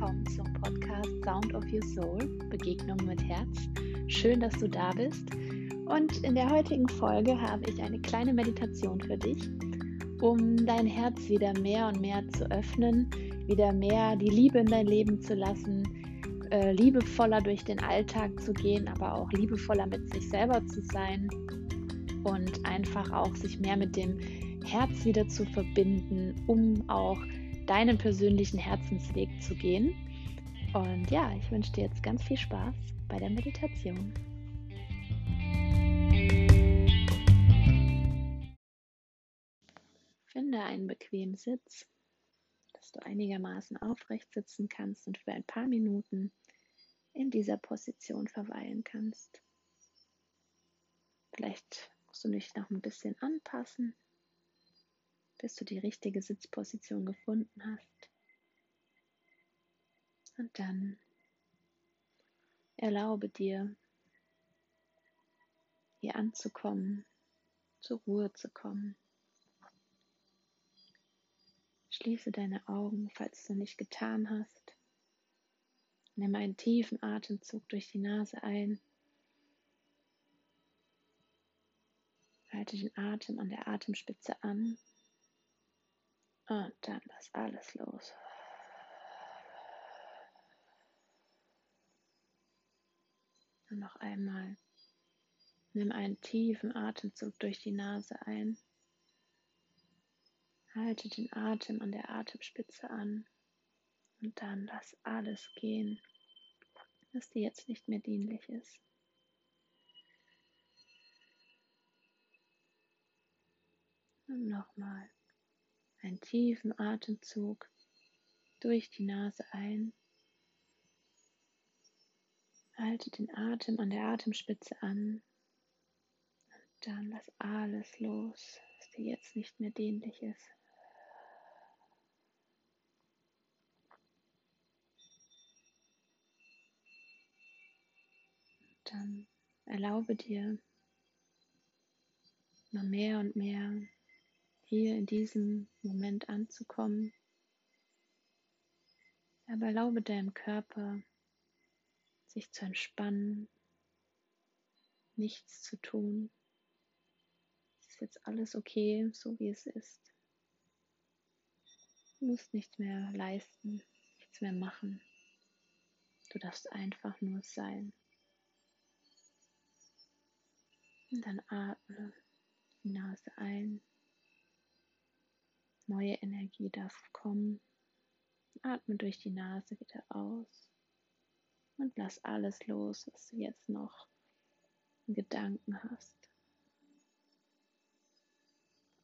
willkommen zum Podcast Sound of Your Soul, Begegnung mit Herz. Schön, dass du da bist. Und in der heutigen Folge habe ich eine kleine Meditation für dich, um dein Herz wieder mehr und mehr zu öffnen, wieder mehr die Liebe in dein Leben zu lassen, äh, liebevoller durch den Alltag zu gehen, aber auch liebevoller mit sich selber zu sein und einfach auch sich mehr mit dem Herz wieder zu verbinden, um auch deinen persönlichen Herzensweg zu gehen. Und ja, ich wünsche dir jetzt ganz viel Spaß bei der Meditation. Finde einen bequemen Sitz, dass du einigermaßen aufrecht sitzen kannst und für ein paar Minuten in dieser Position verweilen kannst. Vielleicht musst du dich noch ein bisschen anpassen, bis du die richtige Sitzposition gefunden hast. Und dann erlaube dir, hier anzukommen, zur Ruhe zu kommen. Schließe deine Augen, falls du nicht getan hast. Nimm einen tiefen Atemzug durch die Nase ein. Halte den Atem an der Atemspitze an und dann lass alles los. Und noch einmal. Nimm einen tiefen Atemzug durch die Nase ein. Halte den Atem an der Atemspitze an. Und dann lass alles gehen, was dir jetzt nicht mehr dienlich ist. Und nochmal. Einen tiefen Atemzug durch die Nase ein. Halte den Atem an der Atemspitze an. Und dann lass alles los, was dir jetzt nicht mehr dienlich ist. Und dann erlaube dir, immer mehr und mehr hier in diesem Moment anzukommen. Aber erlaube deinem Körper, sich zu entspannen, nichts zu tun. Es ist jetzt alles okay, so wie es ist. Du musst nichts mehr leisten, nichts mehr machen. Du darfst einfach nur sein. Und dann atme die Nase ein Neue Energie darf kommen. Atme durch die Nase wieder aus und lass alles los, was du jetzt noch in Gedanken hast.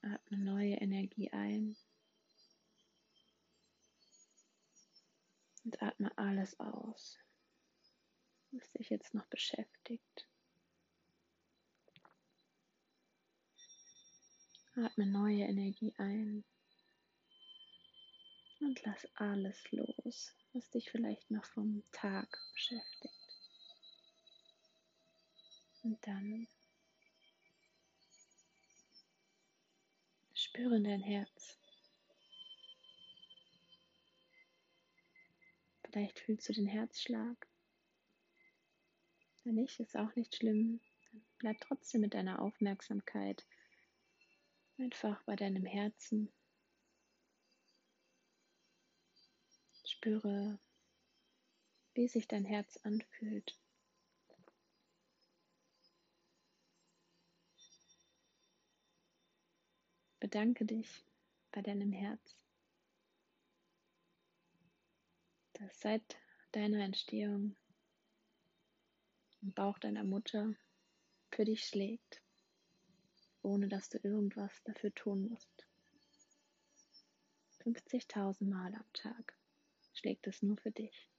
Atme neue Energie ein und atme alles aus, was dich jetzt noch beschäftigt. Atme neue Energie ein und lass alles los, was dich vielleicht noch vom Tag beschäftigt. Und dann spüre dein Herz. Vielleicht fühlst du den Herzschlag. Wenn nicht, ist auch nicht schlimm. Dann bleib trotzdem mit deiner Aufmerksamkeit einfach bei deinem Herzen Spüre, wie sich dein Herz anfühlt. Bedanke dich bei deinem Herz, das seit deiner Entstehung im Bauch deiner Mutter für dich schlägt, ohne dass du irgendwas dafür tun musst. 50.000 Mal am Tag schlägt es nur für dich.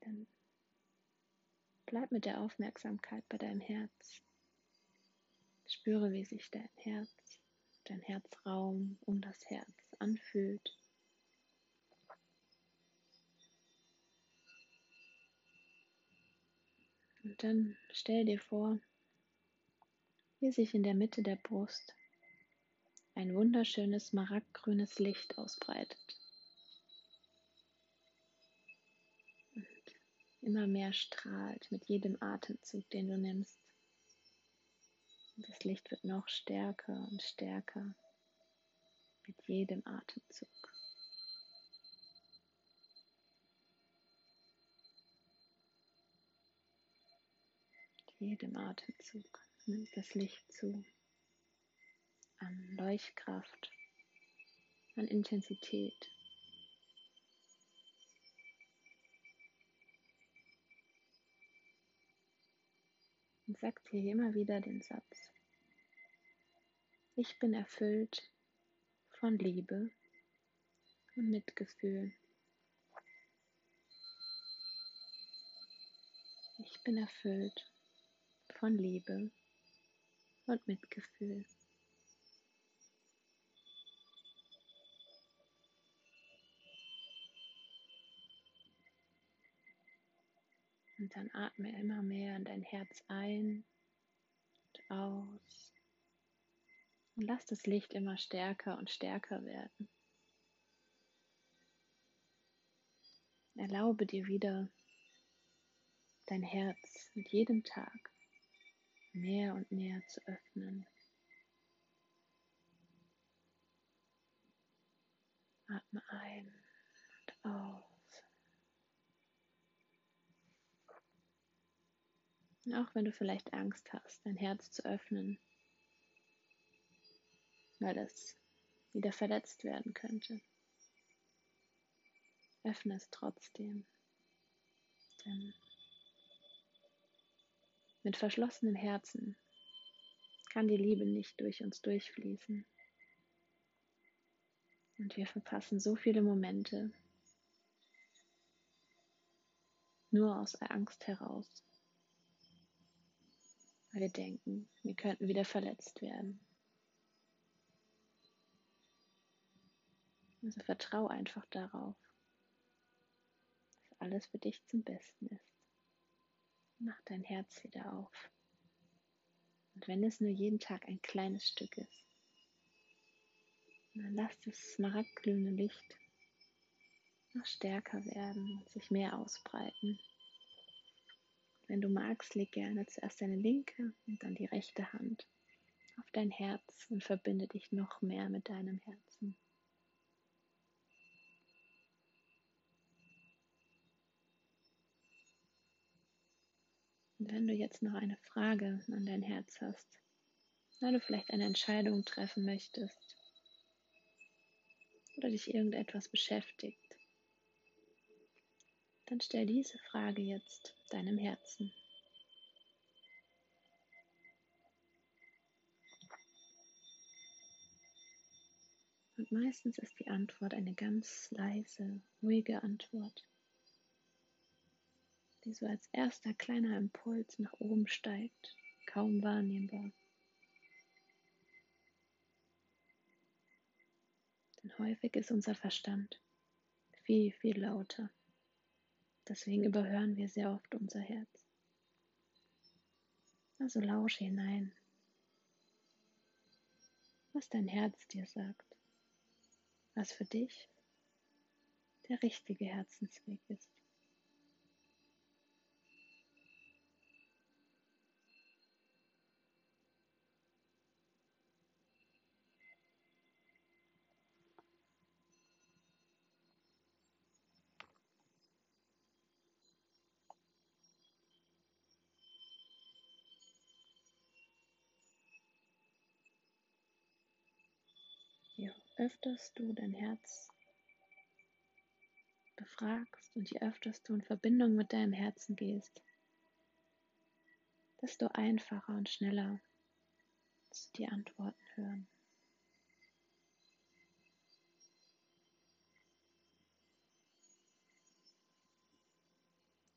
Dann bleib mit der Aufmerksamkeit bei deinem Herz. Spüre, wie sich dein Herz, dein Herzraum um das Herz anfühlt. Und dann stell dir vor, wie sich in der Mitte der Brust ein wunderschönes smaragdgrünes Licht ausbreitet. Und immer mehr strahlt mit jedem Atemzug, den du nimmst. Und das Licht wird noch stärker und stärker mit jedem Atemzug. Mit jedem Atemzug nimmt das Licht zu an Leuchtkraft, an Intensität. Und sagt dir immer wieder den Satz, ich bin erfüllt von Liebe und Mitgefühl. Ich bin erfüllt von Liebe und Mitgefühl. Und dann atme immer mehr in dein Herz ein und aus. Und lass das Licht immer stärker und stärker werden. Erlaube dir wieder dein Herz mit jedem Tag mehr und mehr zu öffnen. Atme ein und aus. Und auch wenn du vielleicht Angst hast, dein Herz zu öffnen, weil das wieder verletzt werden könnte, öffne es trotzdem. Denn mit verschlossenem Herzen kann die Liebe nicht durch uns durchfließen. Und wir verpassen so viele Momente nur aus Angst heraus weil wir denken, wir könnten wieder verletzt werden. Also vertrau einfach darauf, dass alles für dich zum Besten ist. Mach dein Herz wieder auf. Und wenn es nur jeden Tag ein kleines Stück ist, dann lass das smaragdglühende Licht noch stärker werden und sich mehr ausbreiten. Wenn du magst, leg gerne zuerst deine linke und dann die rechte Hand auf dein Herz und verbinde dich noch mehr mit deinem Herzen. Wenn du jetzt noch eine Frage an dein Herz hast, weil du vielleicht eine Entscheidung treffen möchtest oder dich irgendetwas beschäftigt, dann stell diese Frage jetzt deinem Herzen. Und meistens ist die Antwort eine ganz leise, ruhige Antwort, die so als erster kleiner Impuls nach oben steigt, kaum wahrnehmbar. Denn häufig ist unser Verstand viel, viel lauter. Deswegen überhören wir sehr oft unser Herz. Also lausche hinein, was dein Herz dir sagt, was für dich der richtige Herzensweg ist. Je öfters du dein Herz befragst und je öfters du in Verbindung mit deinem Herzen gehst, desto einfacher und schneller wirst du die Antworten hören.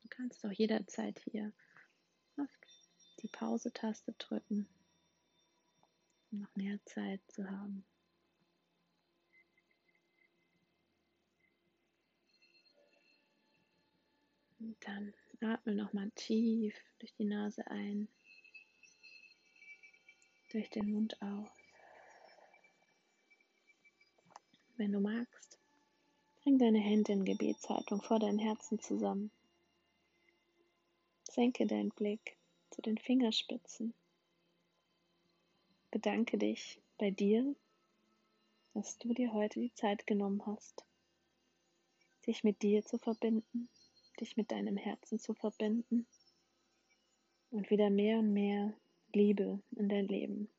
Du kannst auch jederzeit hier auf die Pause-Taste drücken, um noch mehr Zeit zu haben. Und dann atme nochmal tief durch die Nase ein durch den Mund aus. Wenn du magst, bring deine Hände in Gebetshaltung vor deinem Herzen zusammen. Senke deinen Blick zu den Fingerspitzen. Bedanke dich bei dir, dass du dir heute die Zeit genommen hast, dich mit dir zu verbinden, dich mit deinem Herzen zu verbinden und wieder mehr und mehr Liebe in dein Leben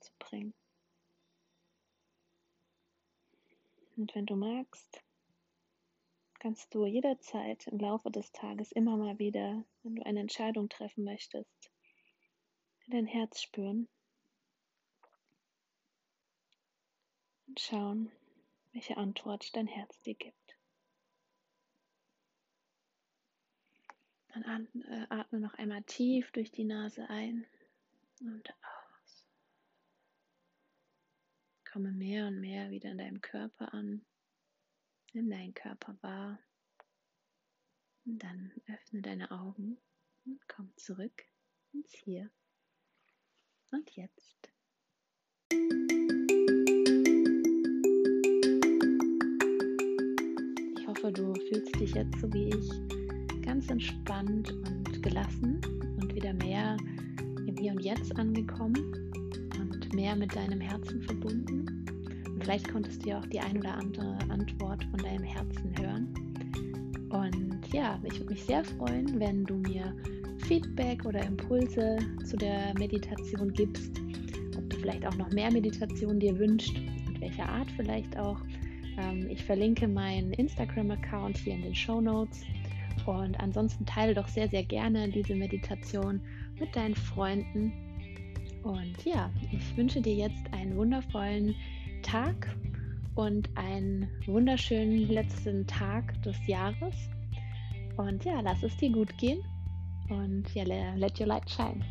zu bringen. Und wenn du magst, kannst du jederzeit im Laufe des Tages immer mal wieder, wenn du eine Entscheidung treffen möchtest, in dein Herz spüren und schauen, welche Antwort dein Herz dir gibt. Dann äh, atme noch einmal tief durch die Nase ein und aus. Komme mehr und mehr wieder in deinem Körper an. Nimm deinen Körper wahr. Und dann öffne deine Augen und komm zurück ins Hier und Jetzt. Ich hoffe, du fühlst dich jetzt so wie ich ganz entspannt und gelassen und wieder mehr im Hier und Jetzt angekommen mehr mit deinem Herzen verbunden. Und vielleicht konntest du ja auch die ein oder andere Antwort von deinem Herzen hören. Und ja, ich würde mich sehr freuen, wenn du mir Feedback oder Impulse zu der Meditation gibst. Ob du vielleicht auch noch mehr Meditation dir wünscht und welcher Art vielleicht auch. Ähm, ich verlinke meinen Instagram-Account hier in den Show Notes. Und ansonsten teile doch sehr, sehr gerne diese Meditation mit deinen Freunden und ja, ich wünsche dir jetzt einen wundervollen Tag und einen wunderschönen letzten Tag des Jahres. Und ja, lass es dir gut gehen und ja, let your light shine.